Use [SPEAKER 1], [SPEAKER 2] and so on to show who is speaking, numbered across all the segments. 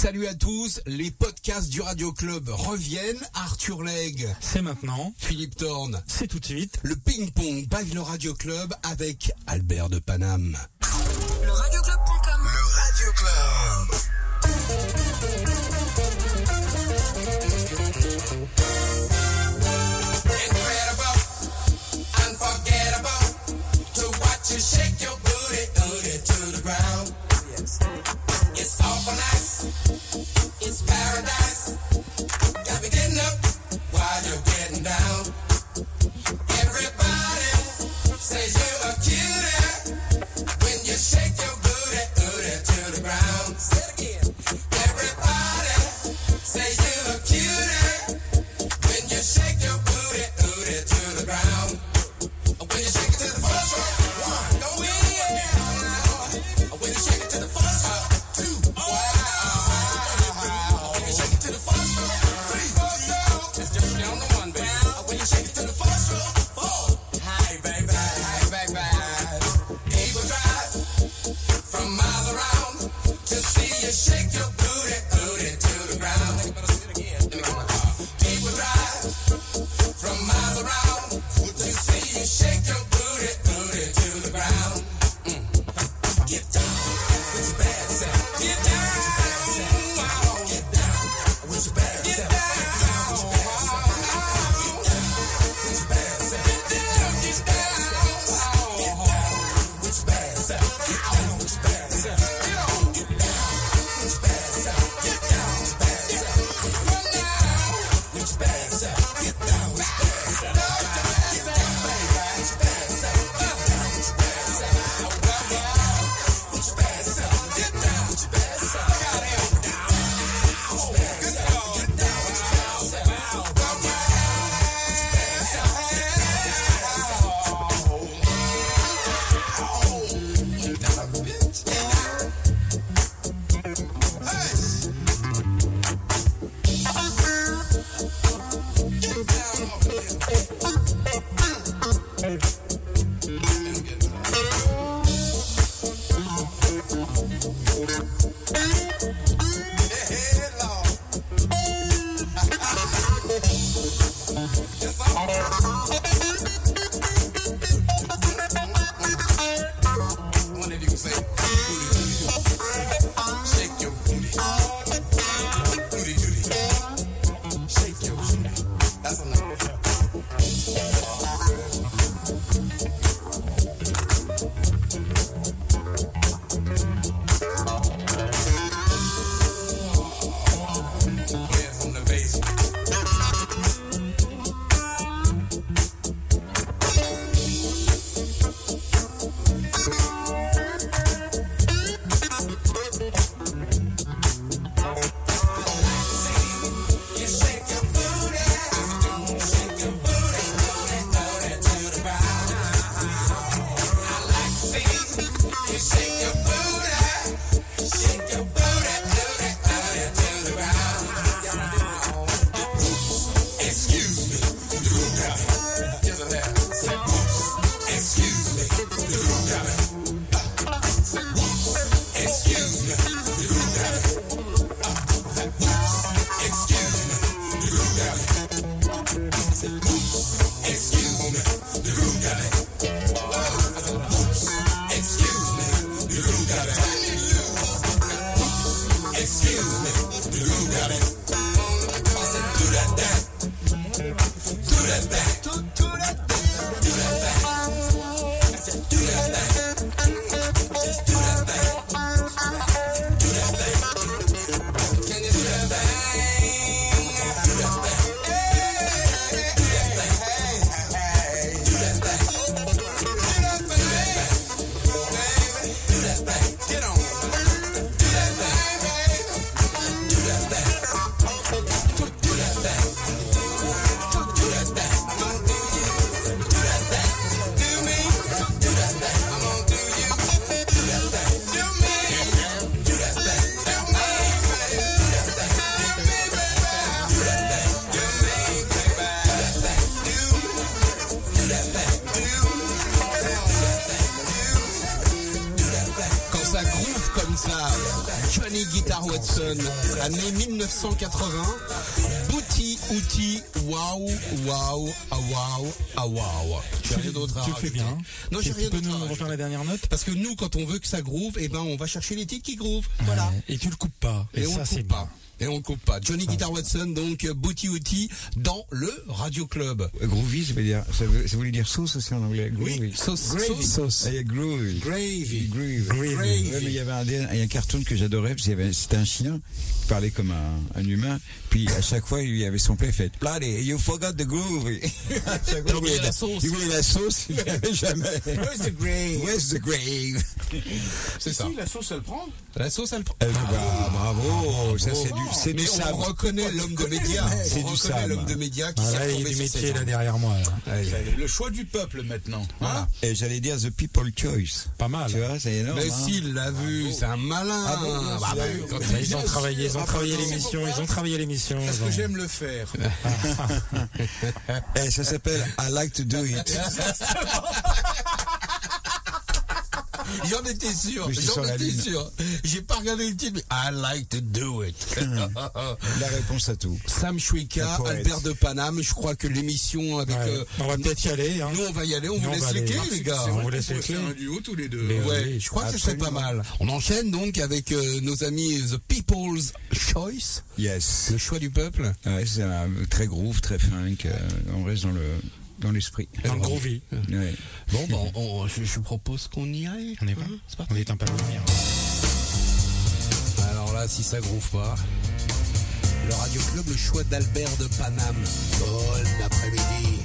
[SPEAKER 1] Salut à tous, les podcasts du Radio Club reviennent. Arthur Legge,
[SPEAKER 2] c'est maintenant.
[SPEAKER 1] Philippe Thorne,
[SPEAKER 2] c'est tout de suite.
[SPEAKER 1] Le ping-pong by le Radio Club avec Albert de Paname. Watson, année 1980. Booty, outil, waouh, waouh, ah waouh, ah waouh. J'ai rien d'autre à
[SPEAKER 2] Tu le fais
[SPEAKER 1] rajouter.
[SPEAKER 2] bien.
[SPEAKER 1] Non,
[SPEAKER 2] tu,
[SPEAKER 1] j'ai
[SPEAKER 2] tu
[SPEAKER 1] rien
[SPEAKER 2] peux
[SPEAKER 1] d'autre à
[SPEAKER 2] nous
[SPEAKER 1] rajouter.
[SPEAKER 2] refaire la dernière note
[SPEAKER 1] Parce que nous, quand on veut que ça groove, eh ben, on va chercher les titres qui groove. Voilà.
[SPEAKER 2] Ouais, Et tu le coupes pas. Et,
[SPEAKER 1] Et, on
[SPEAKER 2] ça,
[SPEAKER 1] ne
[SPEAKER 2] c'est
[SPEAKER 1] coupe
[SPEAKER 2] bien.
[SPEAKER 1] pas. Et on coupe pas. Johnny Guitar Watson, donc Booty Outy dans le Radio Club.
[SPEAKER 3] Groovy, ça veut dire, ça, veut, ça voulait dire sauce aussi en anglais. Groovy.
[SPEAKER 1] sauce,
[SPEAKER 3] Gravy.
[SPEAKER 1] sauce.
[SPEAKER 3] Ah, il y a groovy.
[SPEAKER 1] Gravy.
[SPEAKER 3] Groovy.
[SPEAKER 1] Gravy.
[SPEAKER 3] Ouais, mais il y avait un, dé- il y a un cartoon que j'adorais, parce qu'il y avait- c'était un chien qui parlait comme un, un humain, puis à chaque fois, il y avait son père fait Bloody, you forgot the groovy. À chaque fois,
[SPEAKER 1] T'as
[SPEAKER 3] il
[SPEAKER 1] oublié
[SPEAKER 3] voulait
[SPEAKER 1] la sauce.
[SPEAKER 3] Il voulait la sauce, il l'avait jamais.
[SPEAKER 1] Where's the grave?
[SPEAKER 3] Where's the grave?
[SPEAKER 1] C'est ça.
[SPEAKER 4] Si, la sauce, elle prend.
[SPEAKER 1] La sauce, elle prend.
[SPEAKER 3] Eh, bah, Bravo, ça c'est du, c'est du
[SPEAKER 1] on reconnaît l'homme de médias.
[SPEAKER 3] C'est du
[SPEAKER 1] reconnaît l'homme de médias qui
[SPEAKER 2] Ah,
[SPEAKER 1] s'est
[SPEAKER 2] là, il y a
[SPEAKER 1] retrouvé
[SPEAKER 2] du
[SPEAKER 1] sur
[SPEAKER 2] métier là derrière moi.
[SPEAKER 4] Le choix du peuple maintenant.
[SPEAKER 3] Voilà. Et j'allais dire the people choice.
[SPEAKER 2] Pas mal.
[SPEAKER 3] Tu vois, c'est énorme.
[SPEAKER 1] Mais
[SPEAKER 3] hein.
[SPEAKER 1] s'il l'a vu, c'est un malin.
[SPEAKER 3] Ah
[SPEAKER 1] Bah,
[SPEAKER 2] ils ont travaillé, ils ont
[SPEAKER 4] Ah,
[SPEAKER 2] travaillé l'émission, ils ont travaillé l'émission.
[SPEAKER 4] Parce que j'aime le faire.
[SPEAKER 3] Eh, ça s'appelle I like to do it.
[SPEAKER 1] J'en étais sûr. J'en étais
[SPEAKER 3] lune.
[SPEAKER 1] sûr. J'ai pas regardé le titre, mais I like to do it.
[SPEAKER 3] La réponse à tout.
[SPEAKER 1] Sam Chouika. Albert de Paname. Je crois que l'émission avec.
[SPEAKER 2] Ouais.
[SPEAKER 1] euh,
[SPEAKER 2] On va peut-être y aller. Hein.
[SPEAKER 1] Nous, on va y aller. On vous laisse les clés, les gars.
[SPEAKER 2] on vous laisse les clés.
[SPEAKER 4] un duo tous les deux.
[SPEAKER 2] Mais
[SPEAKER 1] Ouais,
[SPEAKER 2] oui,
[SPEAKER 1] je crois que ce serait pas mal. On enchaîne donc avec euh, nos amis The People's Choice,
[SPEAKER 3] Yes.
[SPEAKER 1] le choix du peuple.
[SPEAKER 3] Ouais, c'est un très groove, très funk. euh, on reste dans le dans l'esprit.
[SPEAKER 2] Dans le groovy.
[SPEAKER 3] Ouais.
[SPEAKER 1] Bon, bon, on- je, je propose qu'on y aille.
[SPEAKER 2] On est pas.
[SPEAKER 1] Hein.
[SPEAKER 2] On est un peu lumière.
[SPEAKER 1] Alors là, si ça groove pas, le Radio Club, le choix d'Albert de Paname. Bon après-midi.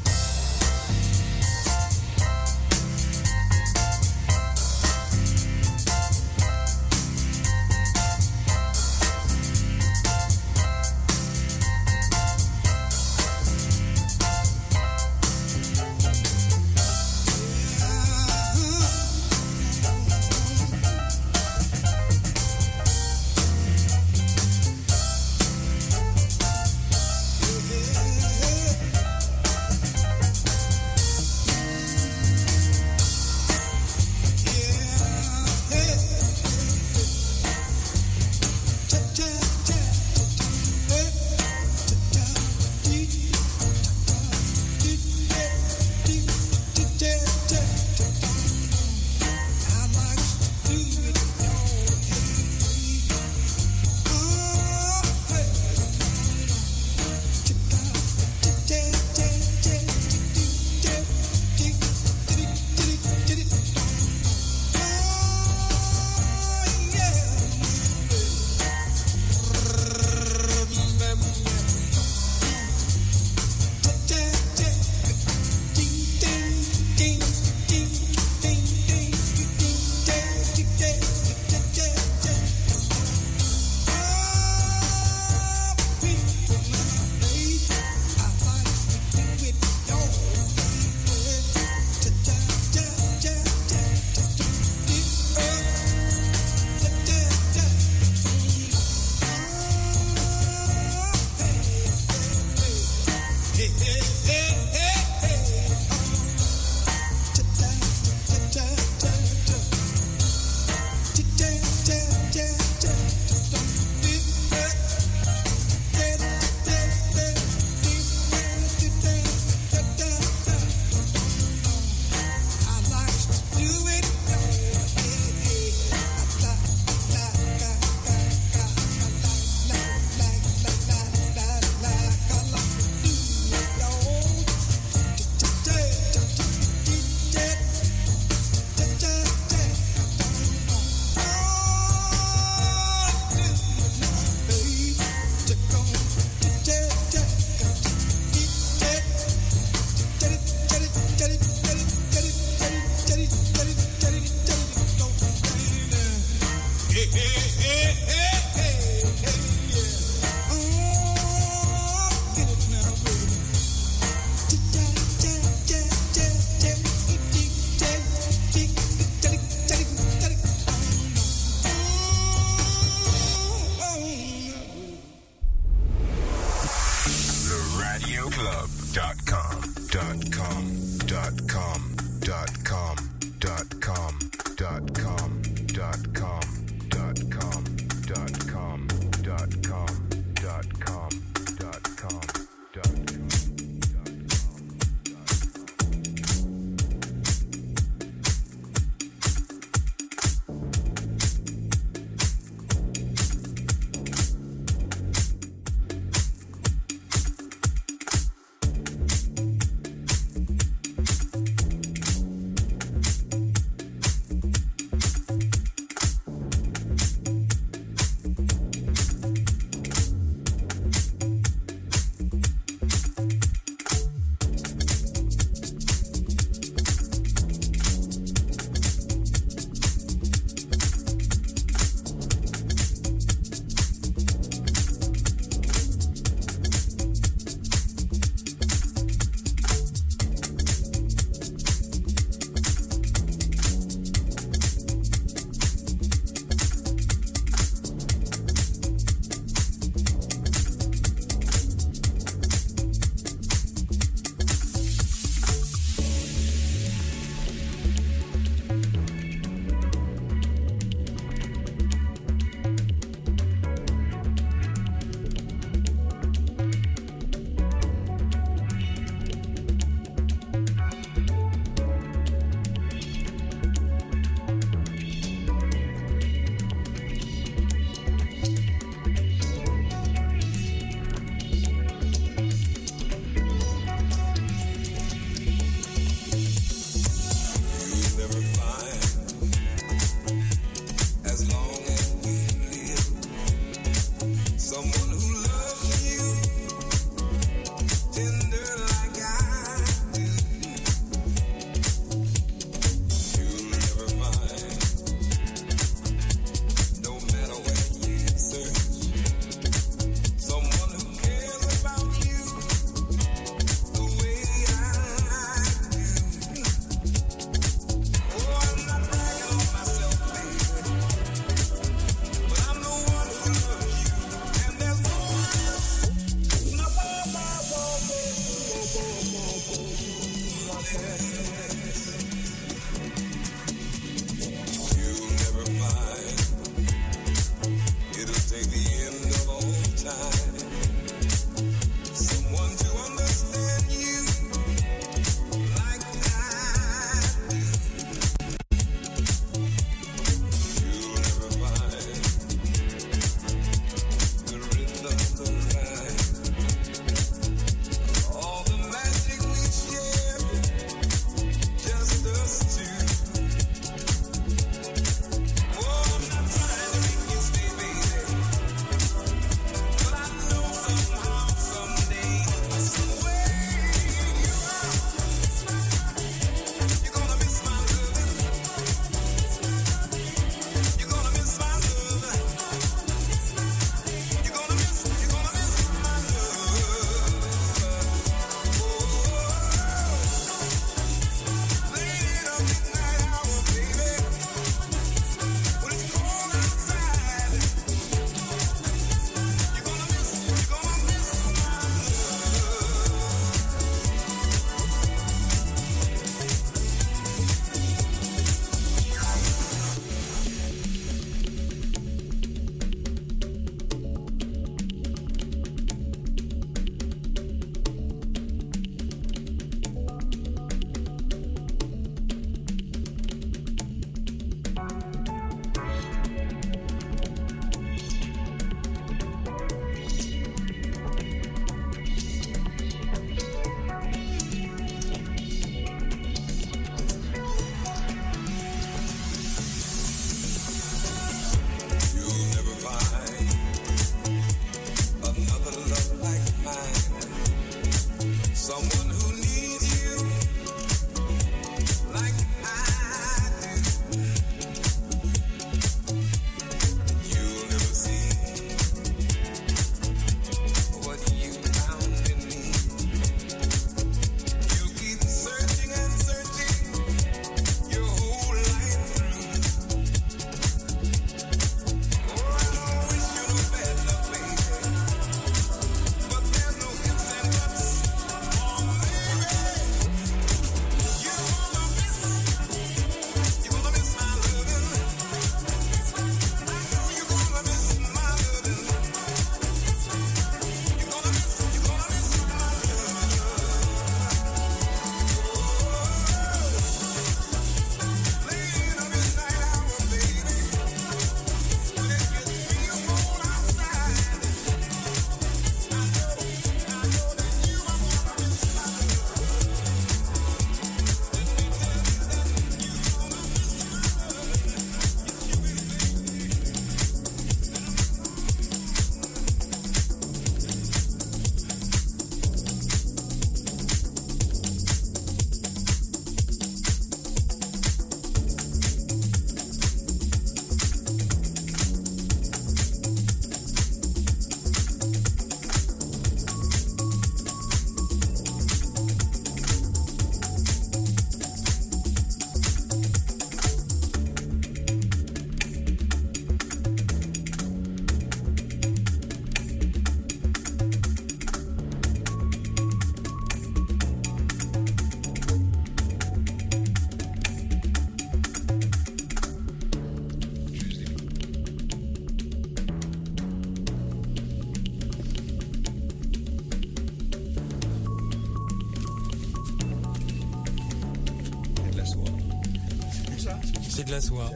[SPEAKER 2] La soie.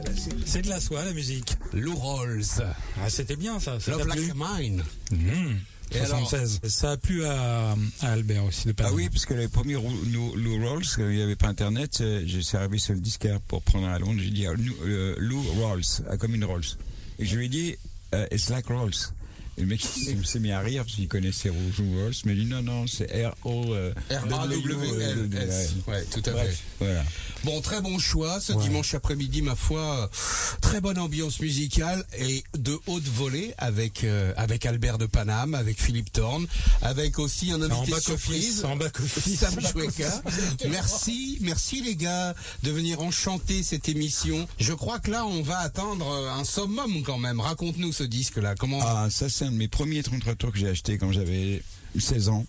[SPEAKER 2] C'est de la soie, la musique.
[SPEAKER 1] Lou Rolls,
[SPEAKER 2] Ah, c'était bien ça. ça
[SPEAKER 1] Love Like
[SPEAKER 2] plu
[SPEAKER 1] Mine.
[SPEAKER 2] Mmh.
[SPEAKER 1] Et
[SPEAKER 2] 76. Ça a plu à, à Albert aussi de
[SPEAKER 3] Ah
[SPEAKER 2] Panama.
[SPEAKER 3] oui, parce que les premiers Lou, Rolls, euh, il n'y avait pas Internet, euh, je suis arrivé sur le disquaire pour prendre à Londres, j'ai dit ah, Lou, euh, Lou Rolls, ah, comme une Rolls. Et je lui ai dit, euh, it's like Rolls. Et le mec s'est mis à rire parce qu'il connaissait Rouge Walls, mais il dit non, non, c'est R-O.
[SPEAKER 1] R-A-W-L-S. Ouais, tout à fait.
[SPEAKER 3] Voilà.
[SPEAKER 1] Bon, très bon choix ce dimanche après-midi, ma foi. Très bonne ambiance musicale et de haute volée avec euh, avec Albert de Paname, avec Philippe Thorne, avec aussi un invité surprise.
[SPEAKER 2] En back.
[SPEAKER 1] Sam Choueka. Merci, merci les gars de venir enchanter cette émission. Je crois que là, on va attendre euh, un summum quand même. Raconte-nous ce disque-là. Comment
[SPEAKER 3] Ah, ça, c'est un de mes premiers 33 tours que j'ai acheté quand j'avais 16 ans.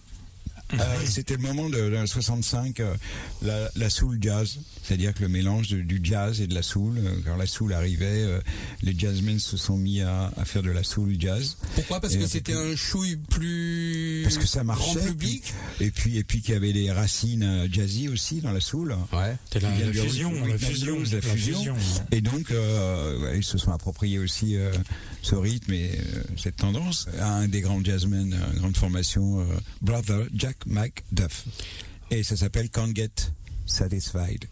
[SPEAKER 3] Euh, C'était le moment de, de 65, euh, la, la soul jazz, c'est-à-dire que le mélange de- du jazz et de la soul. euh, Quand la soul arrivait, euh, les jazzmen se sont mis à, à faire de la soul jazz.
[SPEAKER 1] Pourquoi? Parce
[SPEAKER 3] Et
[SPEAKER 1] que c'était
[SPEAKER 3] plus-
[SPEAKER 1] un chouille plus
[SPEAKER 3] Parce que ça marchait.
[SPEAKER 1] grand
[SPEAKER 3] puis-
[SPEAKER 1] public.
[SPEAKER 3] et puis, et puis qu'il y avait des racines jazzy aussi dans la soul.
[SPEAKER 1] Ouais.
[SPEAKER 2] C'est la,
[SPEAKER 3] Il y a
[SPEAKER 2] la fusion,
[SPEAKER 3] rhythm
[SPEAKER 2] la
[SPEAKER 3] and
[SPEAKER 2] fusion,
[SPEAKER 3] blues, la fusion. Et donc, euh, ouais, ils se sont appropriés aussi euh, ce rythme et euh, cette tendance. Un des grands jazzmen, une grande formation, euh, Brother Jack McDuff. Et ça s'appelle Can't Get Satisfied.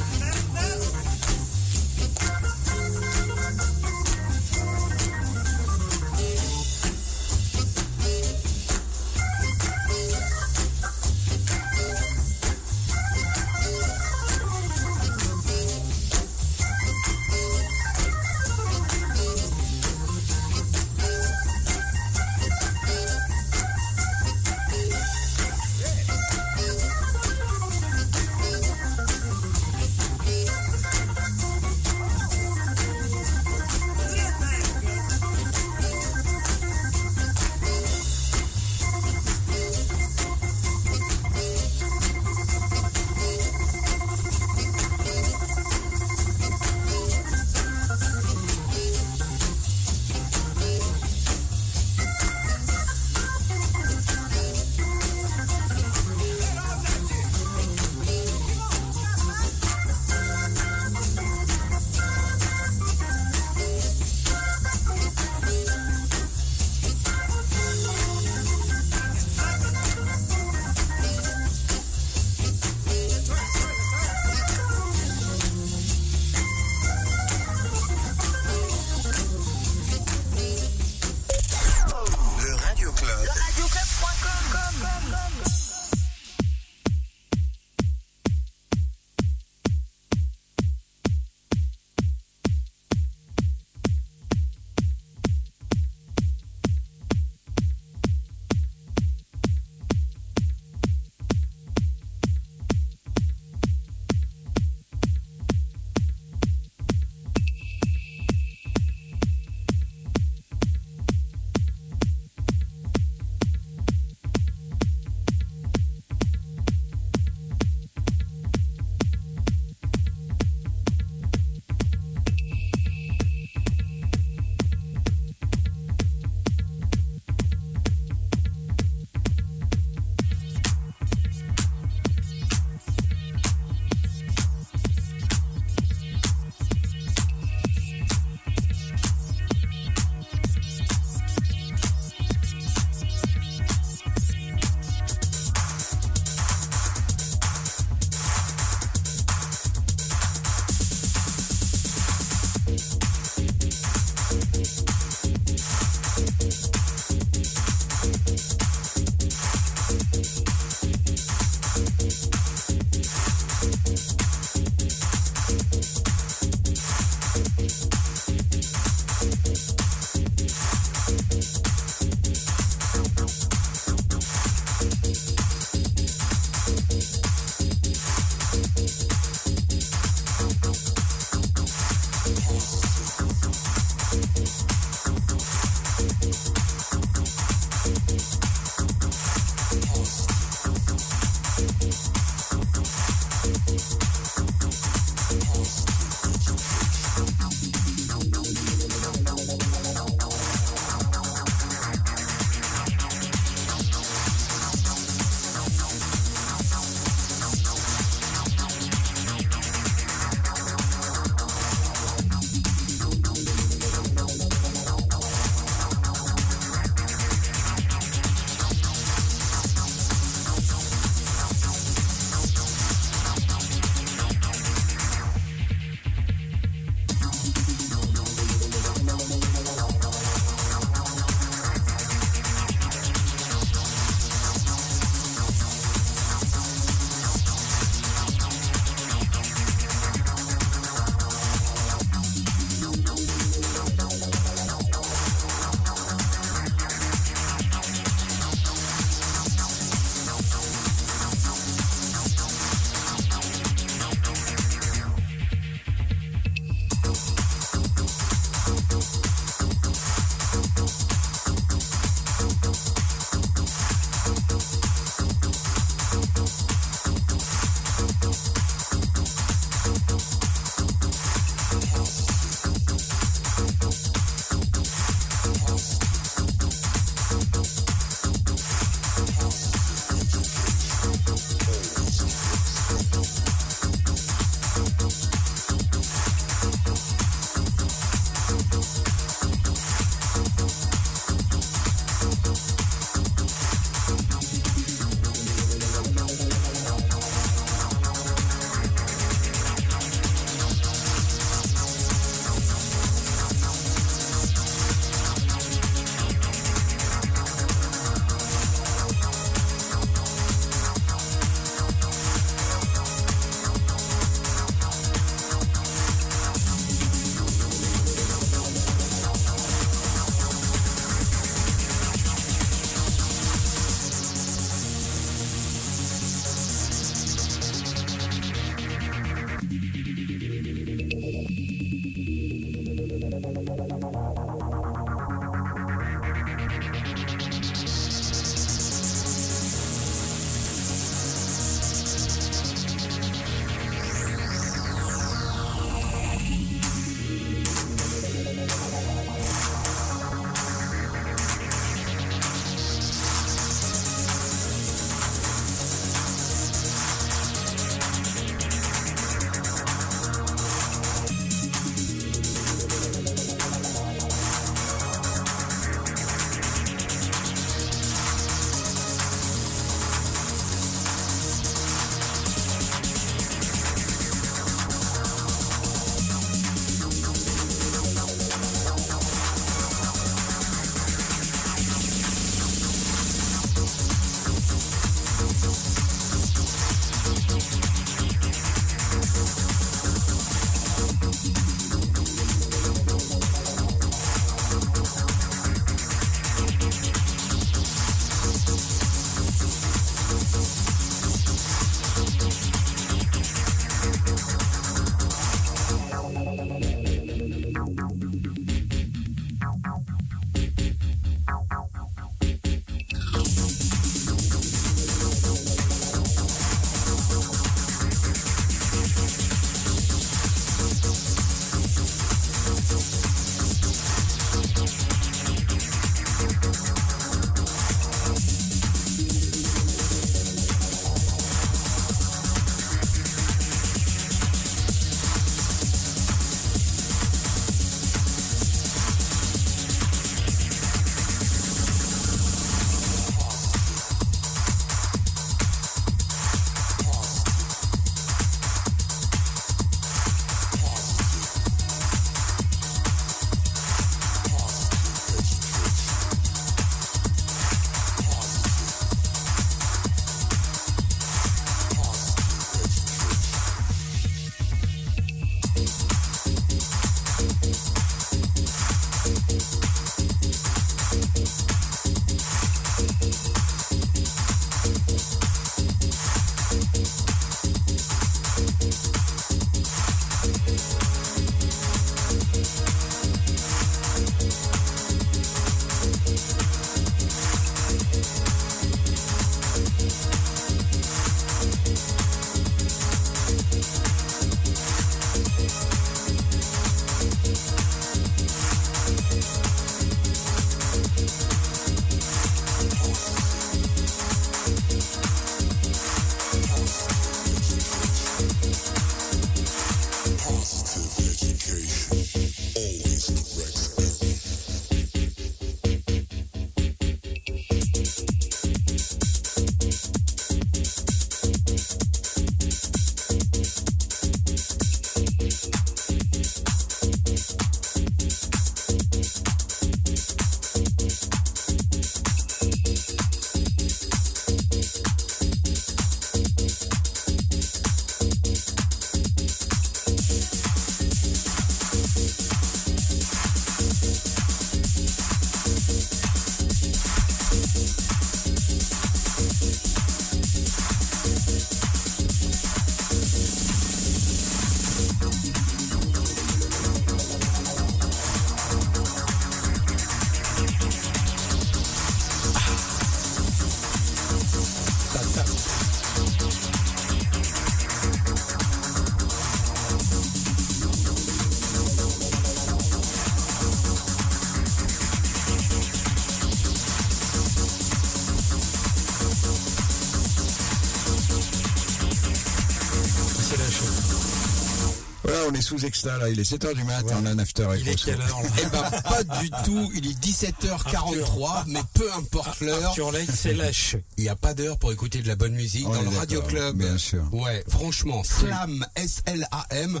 [SPEAKER 3] Sous extra là, il est 7h du mat, on a un after avec
[SPEAKER 2] Il est quelle heure
[SPEAKER 1] Eh ben, pas du tout. Il est 17h43, mais peu importe l'heure.
[SPEAKER 2] Arthur Lake, c'est lâche.
[SPEAKER 1] Il n'y a pas d'heure pour écouter de la bonne musique
[SPEAKER 3] On
[SPEAKER 1] dans le Radio Club.
[SPEAKER 3] bien sûr.
[SPEAKER 1] Ouais, franchement, Slam, S-L-A-M.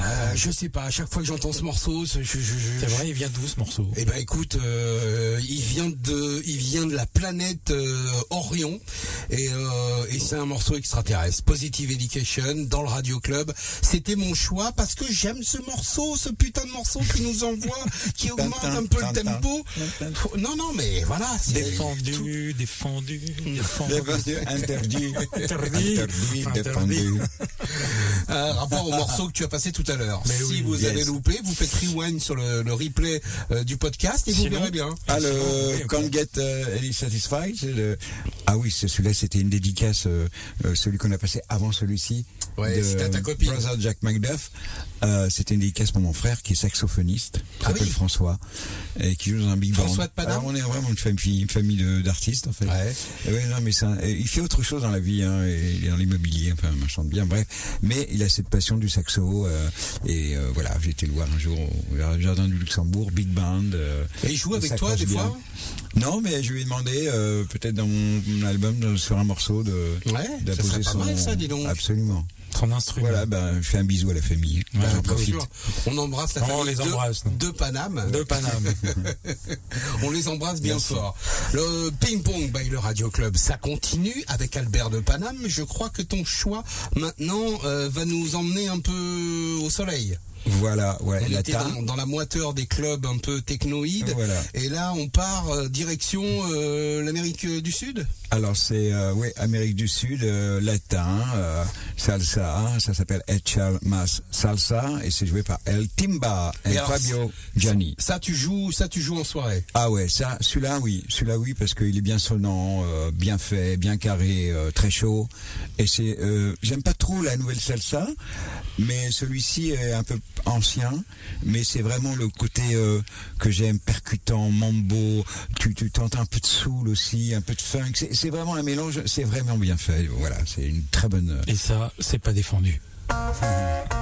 [SPEAKER 1] Euh, je sais pas, à chaque fois que j'entends ce morceau, je, je, je-
[SPEAKER 2] C'est vrai, il vient d'où ce morceau?
[SPEAKER 1] Eh ben écoute, euh, il vient de, il vient de la planète euh, Orion et, euh, et c'est un morceau extraterrestre. Positive Education dans le Radio Club. C'était mon choix parce que j'aime ce morceau, ce putain de morceau qui nous envoie, qui augmente un peu le tempo. Faut- Non non mais voilà. c'est-
[SPEAKER 2] Défendu, défendu, défendu.
[SPEAKER 3] Défendu, Interdit,
[SPEAKER 2] Interdit.
[SPEAKER 3] interdit,
[SPEAKER 2] Interdit.
[SPEAKER 3] défendu.
[SPEAKER 1] Un rapport au morceau que tu as passé tout à l'heure.
[SPEAKER 2] Mais
[SPEAKER 1] Si
[SPEAKER 2] oui,
[SPEAKER 1] vous
[SPEAKER 3] yes.
[SPEAKER 1] avez loupé, vous faites rewind sur le, le replay euh, du podcast et vous
[SPEAKER 2] Sinon-
[SPEAKER 1] verrez bien.
[SPEAKER 3] Ah, le
[SPEAKER 2] oui,
[SPEAKER 3] Can't Get uh, Any Satisfied le... Ah oui, celui-là, c'était une dédicace, euh, euh, celui qu'on a passé avant celui-ci.
[SPEAKER 1] Ouais, c'était à ta copine.
[SPEAKER 3] Brother Jack McDuff. Euh, c'était une dédicace pour mon frère qui est saxophoniste, qui
[SPEAKER 1] Ah
[SPEAKER 3] s'appelle
[SPEAKER 1] oui.
[SPEAKER 3] François, et qui joue dans un big band.
[SPEAKER 1] François de Paname
[SPEAKER 3] on est vraiment une famille, une famille de- d'artistes, en fait.
[SPEAKER 1] Ouais.
[SPEAKER 3] Et ouais, non, mais ça, il fait autre chose dans la vie, hein, il est dans l'immobilier, enfin, il chante bien, bref. Mais il a cette passion du saxo, euh, et euh, voilà, j'ai été le voir un jour au Jardin du Luxembourg, big band.
[SPEAKER 1] Et il joue avec toi des
[SPEAKER 3] bien.
[SPEAKER 1] fois?
[SPEAKER 3] Non, mais je lui ai demandé, peut-être dans mon, mon album, de- sur un morceau, de
[SPEAKER 1] Ouais,
[SPEAKER 3] d'apposer
[SPEAKER 1] serait pas
[SPEAKER 3] son.
[SPEAKER 1] mal, ça, dis donc.
[SPEAKER 3] Absolument.
[SPEAKER 2] Son instrument.
[SPEAKER 3] Voilà, ben, je fais un bisou à la famille.
[SPEAKER 2] Ouais,
[SPEAKER 3] J'en
[SPEAKER 2] bien
[SPEAKER 3] profite.
[SPEAKER 1] Sûr. On embrasse la famille
[SPEAKER 2] on les embrasse,
[SPEAKER 1] de Paname.
[SPEAKER 2] De Paname.
[SPEAKER 1] On les embrasse bien fort. Le ping-pong by le Radio Club, ça continue avec Albert de Paname. Je crois que ton choix maintenant euh, va nous emmener un peu au soleil.
[SPEAKER 3] Voilà, ouais,
[SPEAKER 1] On
[SPEAKER 3] la
[SPEAKER 1] était
[SPEAKER 3] ta.
[SPEAKER 1] dans, dans la moiteur des clubs un peu technoïdes.
[SPEAKER 3] Voilà.
[SPEAKER 1] Et là, on part euh, direction euh, l'Amérique du Sud.
[SPEAKER 3] Alors c'est euh, ouais, Amérique du Sud, euh, latin, euh, salsa, ça s'appelle Echal Mas Salsa et c'est joué par El Timba et,
[SPEAKER 1] Et alors,
[SPEAKER 3] Fabio Gianni.
[SPEAKER 1] Ça, tu joues, ça, tu joues en soirée?
[SPEAKER 3] Ah ouais, ça, celui-là oui, celui-là oui parce qu'il est bien sonnant, euh, bien fait, bien carré, euh, très chaud. Et c'est, euh, j'aime pas trop la nouvelle salsa, mais celui-ci est un peu ancien, mais c'est vraiment le côté euh, que j'aime, percutant, mambo. Tu, tu t'entends un peu de soul aussi, un peu de funk. C'est, vraiment un mélange, c'est vraiment bien fait. Voilà, c'est une très bonne. euh,
[SPEAKER 2] Et ça, c'est pas défendu.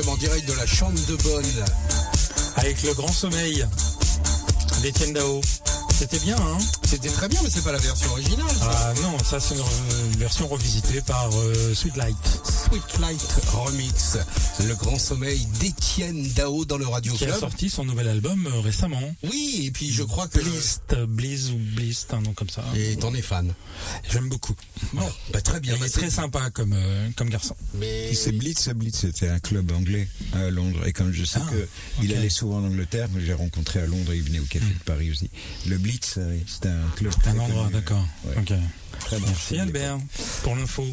[SPEAKER 1] Club en direct de la Chambre de Bonne.
[SPEAKER 2] Avec le grand sommeil d'Étienne Dao. C'était bien, hein?
[SPEAKER 1] C'était très bien, mais c'est pas la version originale, ça.
[SPEAKER 2] Ah non, ça c'est une version revisitée par euh, Sweet Light.
[SPEAKER 1] Sweet Light Remix. Le grand sommeil d'Étienne Dao dans le Radio
[SPEAKER 2] Qui a
[SPEAKER 1] Club.
[SPEAKER 2] sorti son nouvel album euh, récemment.
[SPEAKER 1] Oui, et puis je crois que.
[SPEAKER 2] Blist, euh, Bliss ou Blist, un nom comme ça.
[SPEAKER 1] Et t'en es fan.
[SPEAKER 2] J'aime beaucoup.
[SPEAKER 1] Bon, bah, très bien.
[SPEAKER 2] Il
[SPEAKER 1] bah,
[SPEAKER 2] est
[SPEAKER 1] c'est-
[SPEAKER 2] très sympa comme, euh, comme garçon.
[SPEAKER 1] Mais
[SPEAKER 3] C'est Blitz, Blitz, c'était un club anglais à Londres. Et comme je sais
[SPEAKER 2] Ah,
[SPEAKER 3] que il
[SPEAKER 2] ok.
[SPEAKER 3] allait souvent en Angleterre, que j'ai rencontré à Londres, il venait au café de Paris aussi. Le Blitz, euh, c'était un club.
[SPEAKER 2] C'est un endroit, d'accord.
[SPEAKER 3] Ouais.
[SPEAKER 2] Ok.
[SPEAKER 3] Très.
[SPEAKER 2] Merci Albert pour l'info.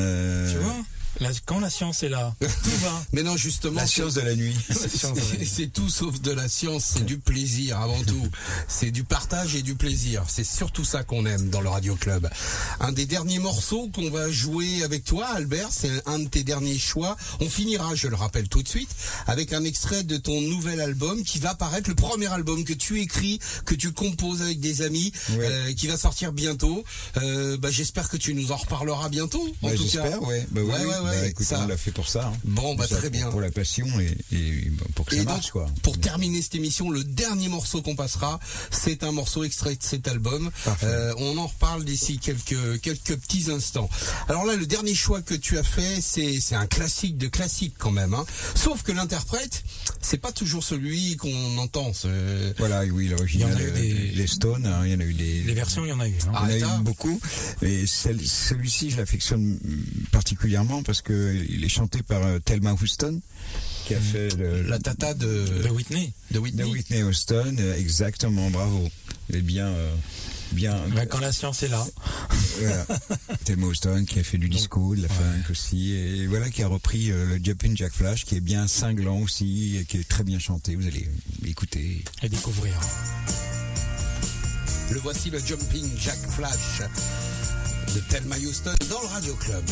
[SPEAKER 3] Euh,
[SPEAKER 2] Tu vois la- Quand la science est là, tout va.
[SPEAKER 1] Mais non, justement.
[SPEAKER 3] La science de la nuit.
[SPEAKER 1] C'est tout sauf de la science, c'est du plaisir avant tout. C'est du partage et du plaisir. C'est surtout ça qu'on aime dans le Radio Club. Un des derniers morceaux qu'on va jouer avec toi, Albert, c'est un de tes derniers choix. On finira, je le rappelle tout de suite, avec un extrait de ton nouvel album qui va paraître, le premier album que tu écris, que tu composes avec des amis,
[SPEAKER 3] Ouais.
[SPEAKER 1] euh, qui va sortir bientôt. Euh, bah, J'espère que tu nous en reparleras bientôt. En
[SPEAKER 3] Ouais,
[SPEAKER 1] tout cas.
[SPEAKER 3] j'espère, ouais. Bah oui,
[SPEAKER 1] Ouais,
[SPEAKER 3] oui.
[SPEAKER 1] ouais, ouais.
[SPEAKER 5] ouais,
[SPEAKER 3] bah, écoute,
[SPEAKER 5] ça.
[SPEAKER 3] on l'a fait pour ça. hein.
[SPEAKER 5] Bon, bah,
[SPEAKER 3] Ça,
[SPEAKER 5] très
[SPEAKER 3] pour-
[SPEAKER 5] bien.
[SPEAKER 3] Pour la passion et, et, pour que ça
[SPEAKER 5] Et
[SPEAKER 3] marche,
[SPEAKER 5] donc,
[SPEAKER 3] quoi.
[SPEAKER 5] pour terminer cette émission, le dernier morceau qu'on passera, c'est un morceau extrait de cet album.
[SPEAKER 3] Parfait.
[SPEAKER 5] Euh, on en reparle d'ici quelques quelques petits instants. Alors là, le dernier choix que tu as fait, c'est c'est un classique de classique quand même. Hein. Sauf que l'interprète, c'est pas toujours celui qu'on entend. c'est-
[SPEAKER 3] Voilà, oui, l'original,
[SPEAKER 2] Il y en a eu
[SPEAKER 3] euh,
[SPEAKER 2] des-
[SPEAKER 3] les Stones, hein, il y en a eu des,
[SPEAKER 2] Les versions, il y en a eu. hein.
[SPEAKER 5] Ah,
[SPEAKER 3] Il y en a eu beaucoup, et celle- celui-ci, je l'affectionne particulièrement parce que il est chanté par euh, Thelma Houston, qui a fait le,
[SPEAKER 5] La tata de,
[SPEAKER 2] De Whitney.
[SPEAKER 5] de Whitney.
[SPEAKER 3] de Whitney Houston. euh, Exactement, bravo. Elle est bien, euh, bien.
[SPEAKER 2] Bah, quand la science est là.
[SPEAKER 3] voilà. Thelma Houston qui a fait du disco, de la funk aussi, et voilà qui a repris euh, le Jumpin' Jack Flash, qui est bien cinglant aussi, et qui est très bien chanté. Vous allez l'écouter.
[SPEAKER 2] Et découvrir.
[SPEAKER 5] Le voici le Jumping Jack Flash de Thelma Houston dans le Radio Club.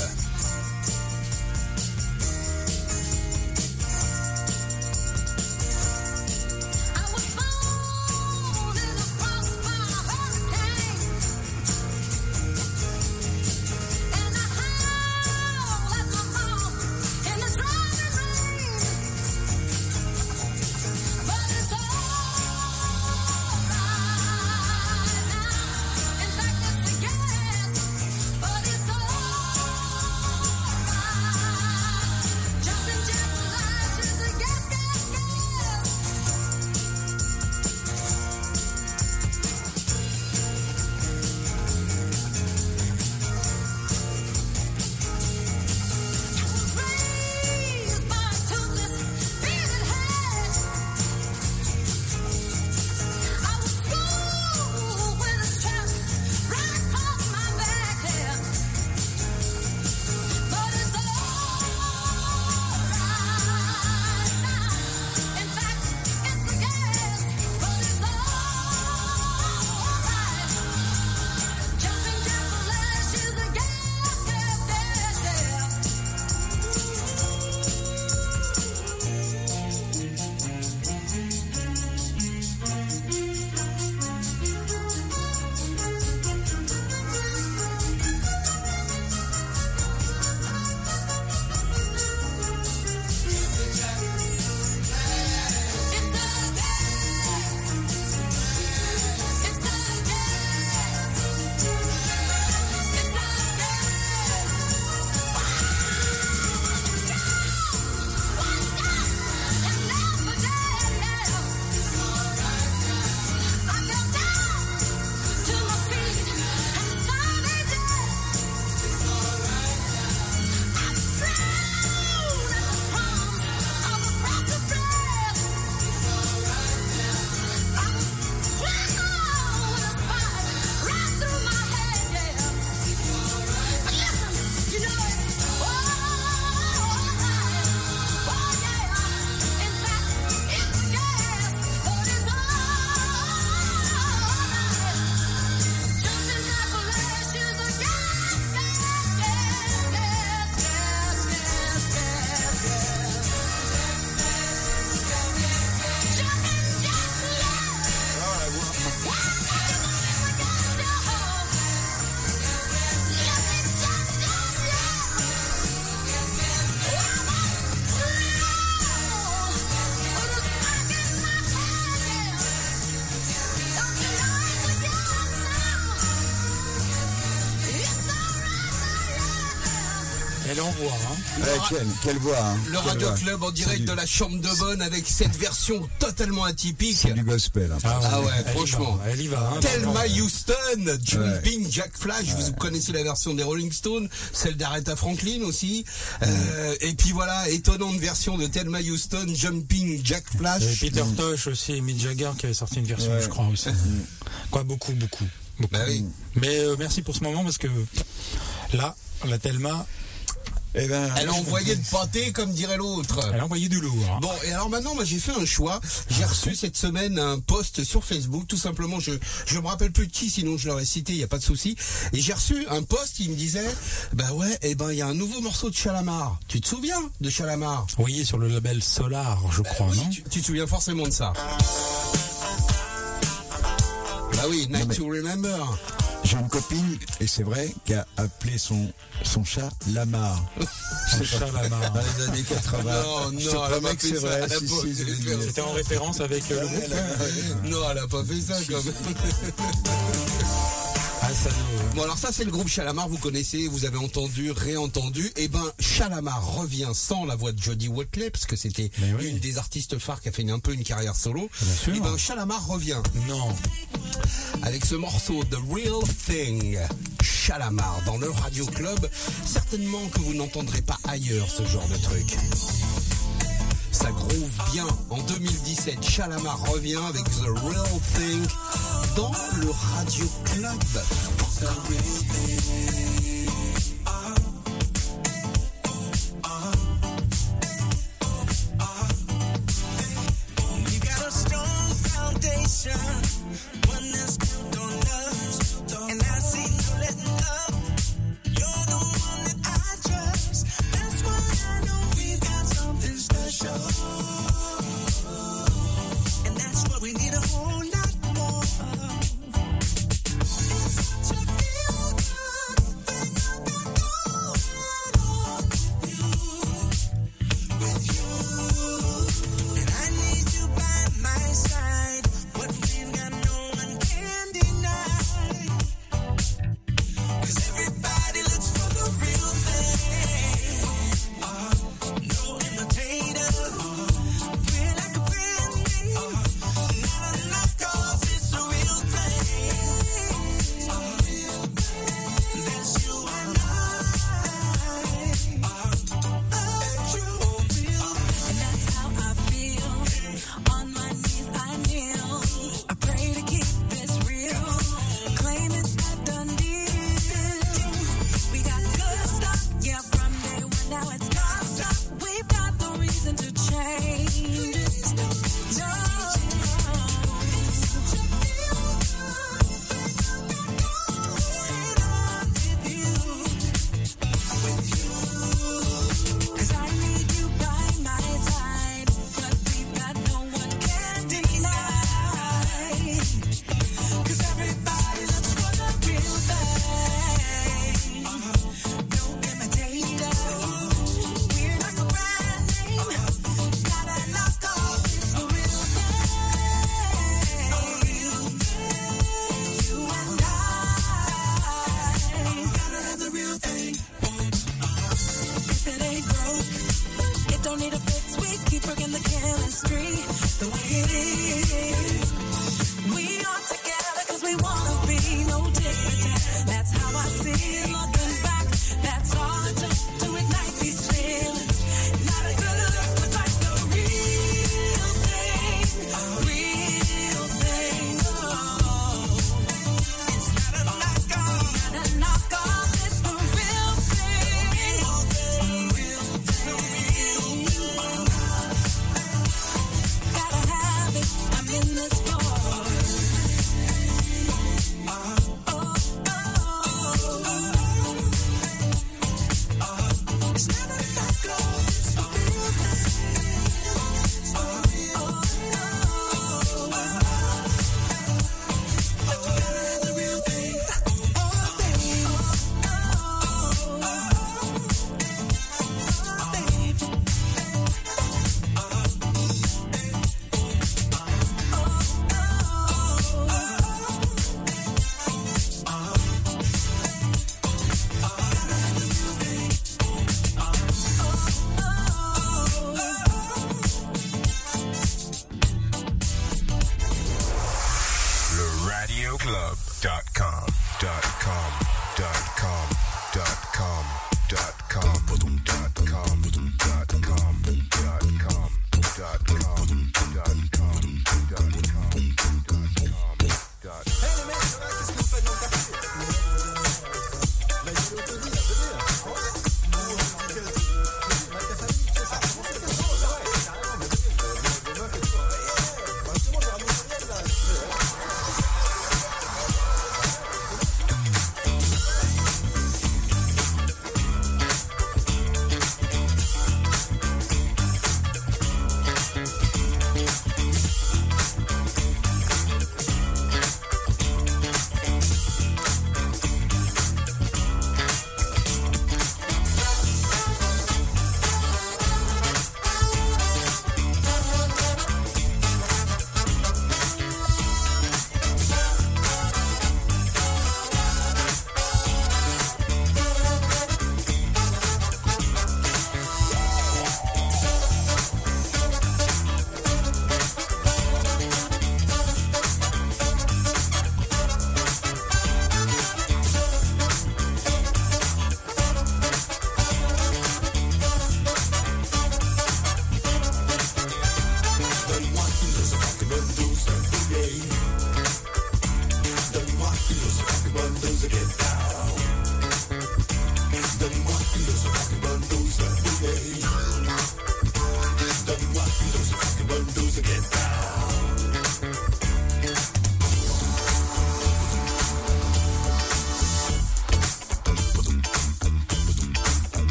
[SPEAKER 2] Elle envoie. Hein.
[SPEAKER 3] Ouais, quelle, quelle voix hein.
[SPEAKER 5] Le
[SPEAKER 3] Quelle
[SPEAKER 5] Radio
[SPEAKER 3] voix.
[SPEAKER 5] Club en direct
[SPEAKER 3] du-
[SPEAKER 5] de la chambre de bonne avec cette version totalement atypique.
[SPEAKER 3] C'est du gospel. hein.
[SPEAKER 5] Ah ouais,
[SPEAKER 2] elle y
[SPEAKER 5] franchement.
[SPEAKER 2] va, Elle y va. hein,
[SPEAKER 5] Thelma. Houston, Jumping Jack Flash, vous connaissez la version des Rolling Stones, celle d'Aretha Franklin aussi. Euh, et puis voilà, étonnante version de Thelma Houston, Jumping Jack
[SPEAKER 2] Et
[SPEAKER 5] Flash.
[SPEAKER 2] Peter Tosh aussi, et Mick Jagger qui avait sorti une version,
[SPEAKER 3] Ouais.
[SPEAKER 2] je crois aussi. Quoi, beaucoup, beaucoup. beaucoup.
[SPEAKER 5] Bah oui.
[SPEAKER 2] Mais euh, merci pour ce moment parce que là, la Thelma,
[SPEAKER 3] Eh ben,
[SPEAKER 5] Elle a envoyé de pâté, comme dirait l'autre.
[SPEAKER 2] elle a envoyé du lourd. hein.
[SPEAKER 5] Bon, et alors maintenant, moi, j'ai fait un choix. J'ai reçu cette semaine un post sur Facebook, tout simplement. Je je me rappelle plus de qui, sinon je l'aurais cité. Il y a pas de souci. Et j'ai reçu un post. Il me disait, bah ouais, eh ben il y a un nouveau morceau de Chalamar. Tu te souviens de Chalamar?
[SPEAKER 2] Oui, sur le label Solar, je crois,
[SPEAKER 5] Oui,
[SPEAKER 2] non?
[SPEAKER 5] tu, tu te souviens forcément de ça. Bah oui, Night to Remember.
[SPEAKER 3] J'ai une copine, et c'est vrai, qui a appelé son, chat Lamar.
[SPEAKER 2] Son chat Lamar.
[SPEAKER 3] Dans les années 80.
[SPEAKER 5] Non, non, elle a pas fait
[SPEAKER 2] C'était en référence avec euh, le groupe.
[SPEAKER 5] Non, elle a pas fait ça quand même. Bon alors ça c'est le groupe Chalamar, vous connaissez, vous avez entendu, réentendu. Et ben Chalamar revient sans la voix de Jody Watley parce que c'était une des artistes phares qui a fait un peu une carrière solo.
[SPEAKER 2] Bien
[SPEAKER 5] et eh ben Chalamar revient.
[SPEAKER 2] Non.
[SPEAKER 5] Avec ce morceau The Real Thing. Chalamar dans le Radio Club. Certainement que vous n'entendrez pas ailleurs ce genre de truc. Ça groove bien. En 2017, Chalamar revient avec The Real Thing dans le Radio Club.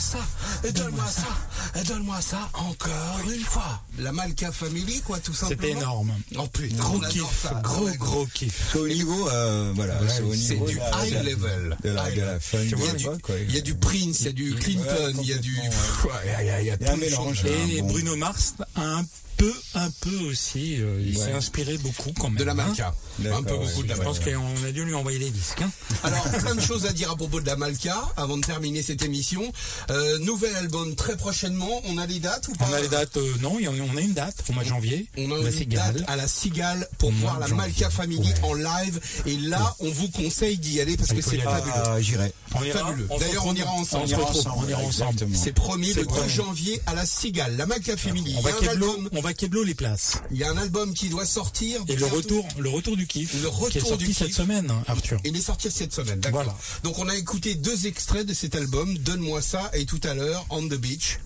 [SPEAKER 2] Donne-moi ça, donne-moi ça, donne-moi ça encore une fois.
[SPEAKER 1] La Malka Family, quoi, tout simplement.
[SPEAKER 2] C'était énorme.
[SPEAKER 1] Oh putain,
[SPEAKER 2] Gros kiff, gros gros kiff.
[SPEAKER 3] C'est au niveau, euh, voilà, c'est
[SPEAKER 1] du high
[SPEAKER 3] la-
[SPEAKER 1] level.
[SPEAKER 3] de la, de
[SPEAKER 1] Il y, a
[SPEAKER 3] du
[SPEAKER 1] du,
[SPEAKER 3] repas, quoi.
[SPEAKER 1] il y a du Prince, il y a du Clinton, il y a du. Il y a, il y a
[SPEAKER 3] Il y a un
[SPEAKER 1] plein de
[SPEAKER 3] mélange, là.
[SPEAKER 2] Et. Bruno Mars a un peu, un peu aussi, euh, il
[SPEAKER 3] Ouais.
[SPEAKER 2] s'est inspiré beaucoup quand même.
[SPEAKER 1] De la
[SPEAKER 2] hein.
[SPEAKER 1] Malka. Un peu
[SPEAKER 3] ouais.
[SPEAKER 1] beaucoup de la
[SPEAKER 2] Je pense qu'on a dû lui envoyer les disques. hein.
[SPEAKER 1] Alors, plein de choses à dire à propos de la Malka avant de terminer cette émission. Euh, nouvel album très prochainement. On a les dates ou pas?
[SPEAKER 2] On a les dates, euh, non, il y en- on a une date au mois de janvier.
[SPEAKER 1] On a
[SPEAKER 2] la
[SPEAKER 1] une
[SPEAKER 2] Cigale.
[SPEAKER 1] date à la Cigale pour voir la
[SPEAKER 2] janvier.
[SPEAKER 1] Malka Family
[SPEAKER 2] Ouais.
[SPEAKER 1] en live. Et là, on vous conseille d'y aller parce
[SPEAKER 2] Il
[SPEAKER 1] que c'est fabuleux.
[SPEAKER 3] Ah, j'irai.
[SPEAKER 2] On ira,
[SPEAKER 1] Fabuleux. D'ailleurs, on ira ensemble.
[SPEAKER 2] On se
[SPEAKER 3] ira
[SPEAKER 2] retrouve,
[SPEAKER 3] ensemble,
[SPEAKER 2] on ira ensemble.
[SPEAKER 3] exactement.
[SPEAKER 1] C'est promis le 2
[SPEAKER 2] promis.
[SPEAKER 1] janvier à la Cigale, la Malka Family.
[SPEAKER 2] On va les places.
[SPEAKER 1] il y a un album qui doit sortir.
[SPEAKER 2] Et le retour, le retour du kiff.
[SPEAKER 1] Le retour
[SPEAKER 2] qui est sorti
[SPEAKER 1] du
[SPEAKER 2] cette
[SPEAKER 1] kiff.
[SPEAKER 2] semaine, Arthur.
[SPEAKER 1] Il est sorti cette semaine, d'accord.
[SPEAKER 2] Voilà.
[SPEAKER 1] Donc on a écouté deux extraits de cet album, Donne-moi ça et tout à l'heure On the Beach.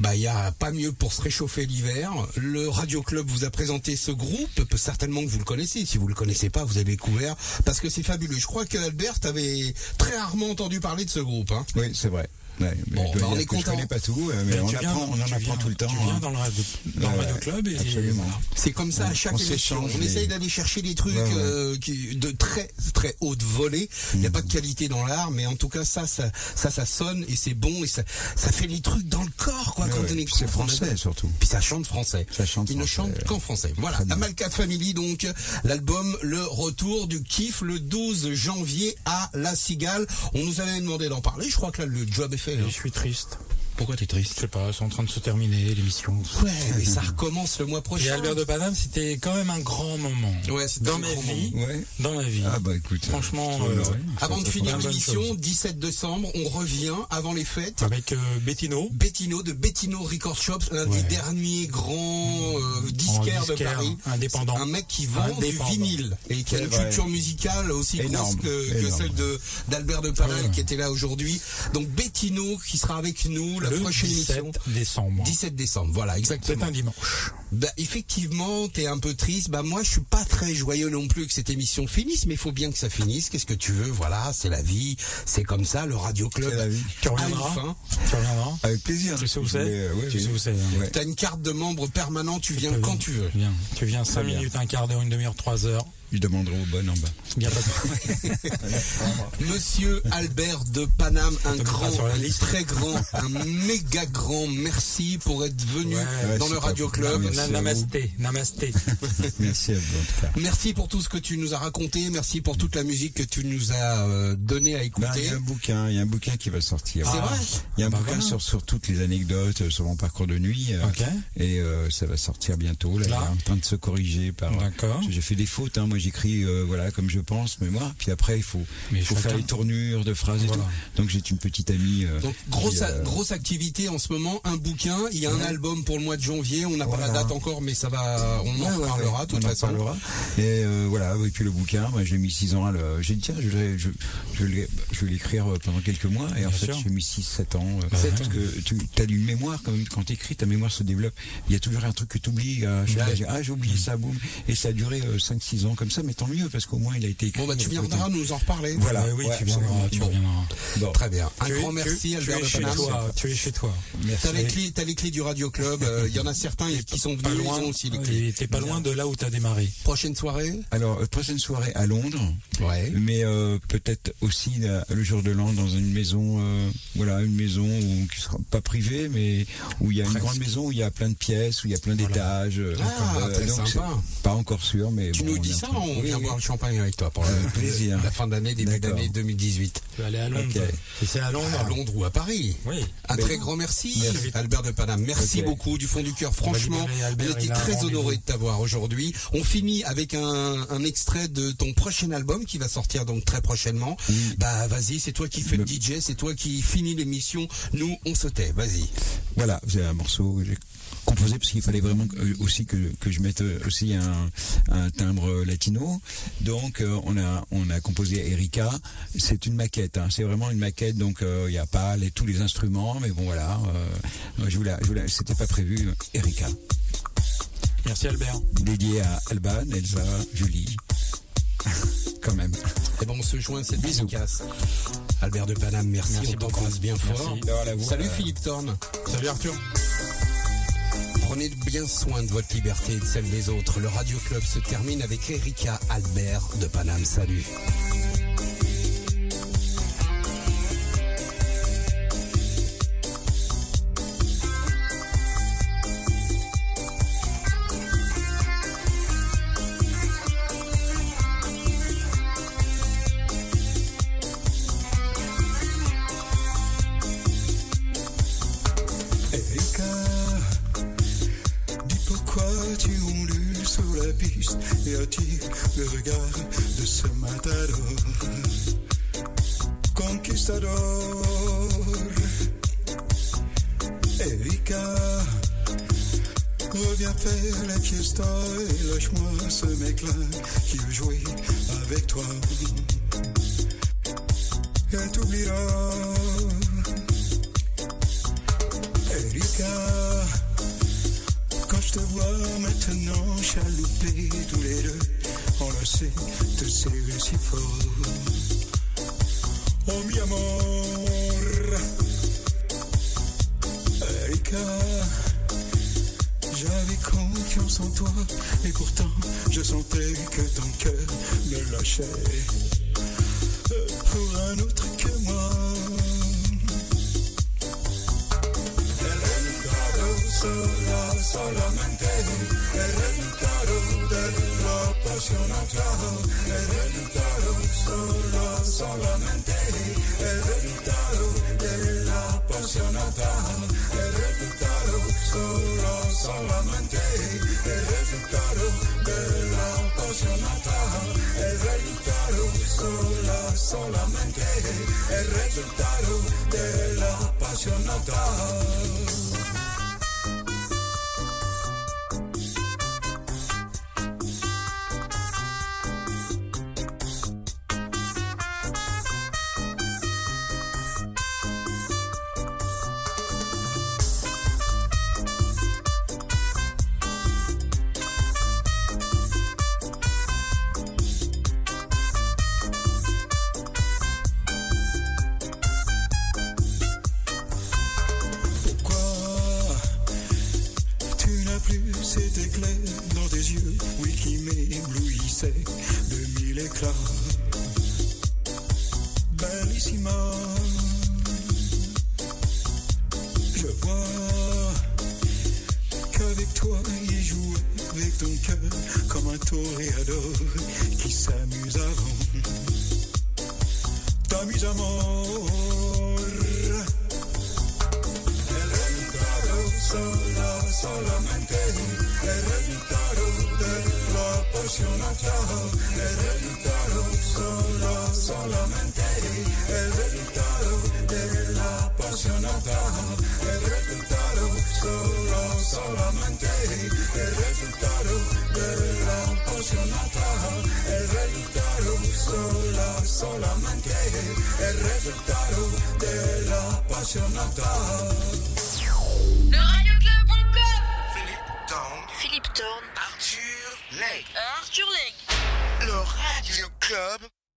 [SPEAKER 1] Bah il y a pas mieux pour se réchauffer l'hiver. Le Radio Club vous a présenté ce groupe, certainement que vous le connaissez. Si vous le connaissez pas, vous avez découvert parce que c'est fabuleux. Je crois que Albert avait très rarement entendu parler de ce groupe. Hein.
[SPEAKER 3] Oui, c'est vrai. Ouais, mais
[SPEAKER 1] Bon, bah, on est
[SPEAKER 3] je connais pas tout, mais
[SPEAKER 2] Et
[SPEAKER 3] on
[SPEAKER 2] tu viens-
[SPEAKER 3] apprend, on en apprend
[SPEAKER 2] viens-
[SPEAKER 3] tout le temps.
[SPEAKER 2] Tu viens
[SPEAKER 3] hein.
[SPEAKER 2] dans le radio, dans le
[SPEAKER 3] Ouais,
[SPEAKER 2] radio club et
[SPEAKER 3] absolument.
[SPEAKER 1] C'est comme ça à chaque
[SPEAKER 3] On
[SPEAKER 1] émission. On essaye d'aller chercher des trucs
[SPEAKER 3] Ouais, ouais.
[SPEAKER 1] euh, qui, de très très haute volée. Il n'y a pas de qualité dans l'art, mais en tout cas ça, ça, ça, ça sonne et c'est bon et ça, ça fait les trucs dans le corps quoi quand
[SPEAKER 3] ouais.
[SPEAKER 1] on écoute.
[SPEAKER 3] c'est français, surtout.
[SPEAKER 1] Puis ça chante français.
[SPEAKER 3] Ça chante
[SPEAKER 1] Il ne chante qu'en français. Voilà. Amalcat Family donc l'album Le Retour du kiff le 12 janvier à La Cigale. On nous avait demandé d'en parler. Je crois que là le job est fait.
[SPEAKER 2] Je suis triste.
[SPEAKER 6] Pourquoi t'es triste
[SPEAKER 7] Je sais pas, c'est en train de se terminer l'émission.
[SPEAKER 1] Ouais, mais ça recommence le mois prochain.
[SPEAKER 7] Et Albert de Paname, c'était quand même un grand moment.
[SPEAKER 1] Ouais, c'était
[SPEAKER 7] dans ma vie.
[SPEAKER 3] Ouais.
[SPEAKER 7] Dans ma vie.
[SPEAKER 3] Ah bah écoute.
[SPEAKER 7] Franchement,
[SPEAKER 3] euh,
[SPEAKER 7] euh,
[SPEAKER 3] ouais,
[SPEAKER 1] Avant de finir l'émission,
[SPEAKER 7] chose.
[SPEAKER 1] 17 décembre, on revient avant les fêtes.
[SPEAKER 7] avec euh, Bettino.
[SPEAKER 1] Bettino de Bettino Record Shop, l'un
[SPEAKER 7] Ouais.
[SPEAKER 1] des derniers grands euh, disquaires de Paris.
[SPEAKER 7] indépendant.
[SPEAKER 1] Un mec qui vend du vinyle et qui a une
[SPEAKER 3] vrai.
[SPEAKER 1] culture musicale aussi
[SPEAKER 3] Énorme,
[SPEAKER 1] grosse que, celle de d'Albert de Paname
[SPEAKER 7] Ouais.
[SPEAKER 1] qui était là aujourd'hui. Donc Bettino qui sera avec nous la
[SPEAKER 7] le
[SPEAKER 1] prochaine
[SPEAKER 7] 17
[SPEAKER 1] émission.
[SPEAKER 7] décembre.
[SPEAKER 1] 17 décembre, voilà,
[SPEAKER 7] C'est
[SPEAKER 1] exactement.
[SPEAKER 7] un dimanche.
[SPEAKER 1] Bah, effectivement, t'es un peu triste. Bah, moi, je suis pas très joyeux non plus que cette émission finisse, mais il faut bien que ça finisse. Qu'est-ce que tu veux? Voilà, c'est la vie. C'est comme ça, le Radio Club.
[SPEAKER 3] C'est la vie.
[SPEAKER 7] Tu reviendras
[SPEAKER 1] fin.
[SPEAKER 7] Tu reviendras
[SPEAKER 3] Avec plaisir.
[SPEAKER 7] Tu sais où c'est?
[SPEAKER 3] euh, ouais,
[SPEAKER 7] Tu sais où c'est hein
[SPEAKER 3] Ouais.
[SPEAKER 1] T'as une carte de membre permanent, tu viens quand tu veux.
[SPEAKER 7] Viens. Tu viens 5
[SPEAKER 3] bien.
[SPEAKER 7] minutes, un quart d'heure, une demi-heure, 3 heures.
[SPEAKER 3] Je demanderai au bon en bas.
[SPEAKER 7] Il y a pas de-
[SPEAKER 1] Monsieur Albert de Paname, un grand, un très grand, un méga grand merci pour être venu
[SPEAKER 7] Ouais,
[SPEAKER 1] dans le. Radio Club.
[SPEAKER 7] Namasté, namasté.
[SPEAKER 3] Merci à vous en tout cas.
[SPEAKER 1] Merci pour tout ce que tu nous as raconté. Merci pour toute la musique que tu nous as euh, donné à
[SPEAKER 3] Ben, il
[SPEAKER 1] écouter.
[SPEAKER 3] y a un bouquin, il y a un bouquin qui va sortir.
[SPEAKER 1] C'est vrai
[SPEAKER 3] Il y a un
[SPEAKER 7] Bah
[SPEAKER 3] bouquin
[SPEAKER 7] voilà.
[SPEAKER 3] sur, sur toutes les anecdotes, euh, sur mon parcours de nuit. euh. Et euh, ça va sortir bientôt. Là,
[SPEAKER 7] Là.
[SPEAKER 3] il est en train de se corriger par.
[SPEAKER 7] D'accord.
[SPEAKER 3] J'ai fait des fautes. Hein. Moi, j'écris euh, voilà comme je pense, mais moi. Puis après, il faut,
[SPEAKER 7] Mais
[SPEAKER 3] faire les tournures de phrases et
[SPEAKER 7] Voilà.
[SPEAKER 3] tout. Donc j'ai une petite amie. euh,
[SPEAKER 1] Donc grosse
[SPEAKER 3] qui, euh,
[SPEAKER 1] grosse activité en ce moment, un bouquin, il y a un album pour le mois de janvier, on n'a pas la date encore mais ça va on en
[SPEAKER 3] ouais,
[SPEAKER 1] de toute façon.
[SPEAKER 3] Et voilà, et puis le bouquin, moi, j'ai mis 6 ans à le. J'ai dit tiens, je vais, je, je vais, je vais l'écrire pendant quelques mois. Et en fait, j'ai mis 6-7 ans. euh,
[SPEAKER 7] Bah,
[SPEAKER 3] parce que tu as une mémoire quand même, quand tu écris, ta mémoire se développe. Il y a toujours un truc que tu oublies.
[SPEAKER 1] Ouais.
[SPEAKER 3] ah, j'ai oublié ça, boum. Et ça a duré 5-6 ans comme ça, mais tant mieux, parce qu'au moins il a été écrit.
[SPEAKER 1] Bon bah tu viendras nous en reparler.
[SPEAKER 3] Voilà.
[SPEAKER 7] Oui,
[SPEAKER 3] ouais,
[SPEAKER 7] tu viendras, tu reviendras.
[SPEAKER 3] Bon.
[SPEAKER 1] Très bien. Un
[SPEAKER 7] Tu
[SPEAKER 1] grand merci
[SPEAKER 7] tu
[SPEAKER 1] Albert
[SPEAKER 7] es
[SPEAKER 1] de
[SPEAKER 7] chez toi, Tu es chez toi.
[SPEAKER 3] Merci.
[SPEAKER 1] T'as les clés, t'as les clés du Radio Club. euh, Il y en a certains qui sont venus,
[SPEAKER 7] loin.
[SPEAKER 1] aussi les clés.
[SPEAKER 7] T'es pas loin de là où t'as démarré.
[SPEAKER 1] Prochaine soirée.
[SPEAKER 3] Alors, euh, prochaine soirée à Londres.
[SPEAKER 1] Ouais.
[SPEAKER 3] mais euh, peut-être aussi le jour de l'an dans une maison, euh, voilà, une maison où, qui sera pas privée, mais où il y a une grande maison où il y a plein de pièces, où il y a plein d'étages.
[SPEAKER 1] Ah, très
[SPEAKER 3] donc
[SPEAKER 1] sympa.
[SPEAKER 3] Pas encore sûr, mais
[SPEAKER 1] Tu
[SPEAKER 3] bon,
[SPEAKER 1] nous dis ça, on
[SPEAKER 3] Oui,
[SPEAKER 1] vient
[SPEAKER 3] oui.
[SPEAKER 1] boire le champagne avec toi pour
[SPEAKER 3] Avec
[SPEAKER 1] le-
[SPEAKER 3] plaisir.
[SPEAKER 1] la fin d'année, début d'année 2018.
[SPEAKER 7] Tu vas aller à Londres.
[SPEAKER 3] Ok.
[SPEAKER 7] Et c'est à Londres.
[SPEAKER 1] À Londres ou à Paris.
[SPEAKER 7] Oui.
[SPEAKER 1] Un
[SPEAKER 3] Ben,
[SPEAKER 1] très grand merci,
[SPEAKER 7] Merci.
[SPEAKER 1] Albert de Paname. Merci beaucoup du fond du cœur. Franchement, on était très honorés de t'avoir aujourd'hui. On finit avec un, un extrait de ton prochain album qui va sortir donc très prochainement. Bah vas-y, c'est toi qui fais le
[SPEAKER 3] Le-
[SPEAKER 1] DJ, c'est toi qui finis l'émission. Nous, on se tait. Vas-y.
[SPEAKER 3] Voilà, c'est un morceau parce qu'il fallait vraiment euh, aussi que, que je mette euh, aussi un, un timbre euh, latino. Donc on a on a composé Erika. C'est une maquette, hein, c'est vraiment une maquette. Donc il n'y a pas les, tous les instruments, mais bon voilà. je voulais, je voulais, c'était pas prévu. Erika,
[SPEAKER 7] Merci Albert.
[SPEAKER 3] dédié à Alban, Elsa, Julie. Quand même.
[SPEAKER 1] Et bon, on se joint à cette
[SPEAKER 3] Bisous.
[SPEAKER 1] dédicace. Albert de Paname, merci,
[SPEAKER 7] Merci
[SPEAKER 1] on t'embrasse bien
[SPEAKER 7] Merci.
[SPEAKER 1] fort.
[SPEAKER 3] La
[SPEAKER 1] Salut
[SPEAKER 3] euh,
[SPEAKER 1] Philippe Thorne.
[SPEAKER 7] Salut Arthur.
[SPEAKER 1] Prenez bien soin de votre liberté et de celle des autres. Le Radio Club se termine avec Erika Albert de Paname. Salut.
[SPEAKER 8] el resultado de lo apasionado, el resultado
[SPEAKER 9] solo, solamente, el resultado de lo apasionado, el resultado solo, solamente, el resultado de lo apasionado, el resultado solo, solamente, el resultado de
[SPEAKER 3] lo apasionado.